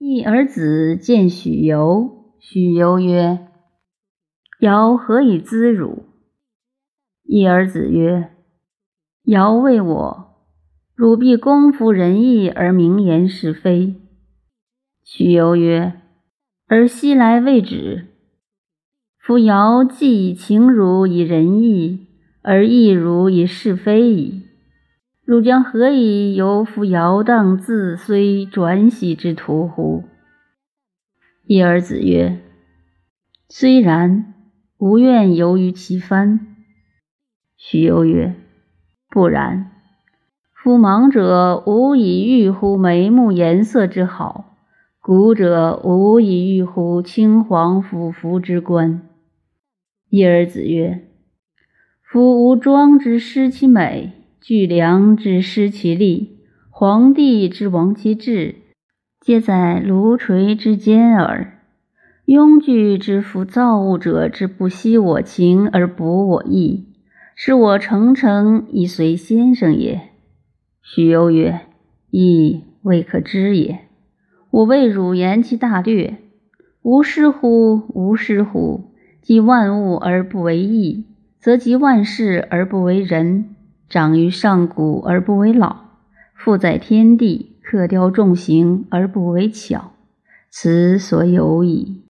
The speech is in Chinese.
一儿子见许由，许由曰：“尧何以咨汝？”一儿子曰：“尧为我，汝必公服仁义而明言是非。”许由曰：“而昔来未止。夫尧既以情汝以仁义，而义汝以是非矣。汝将何以由夫摇荡自虽转徙之徒乎？”一儿子曰：“虽然，吾愿游于其藩。”许由曰：“不然。夫盲者无以喻乎眉目颜色之好，古者无以喻乎青黄腐服之观。”一儿子曰：“夫无庄之失其美。”巨梁之失其力，皇帝之亡其志，皆在炉锤之间耳。庸具之夫造物者之不惜我情而补我意，是我诚诚以随先生也。许攸曰：“亦未可知也。我为汝言其大略。吾师乎？吾师乎？即万物而不为义，则及万事而不为人。”长于上古而不为老，富在天地，克雕重形而不为巧，此所有矣。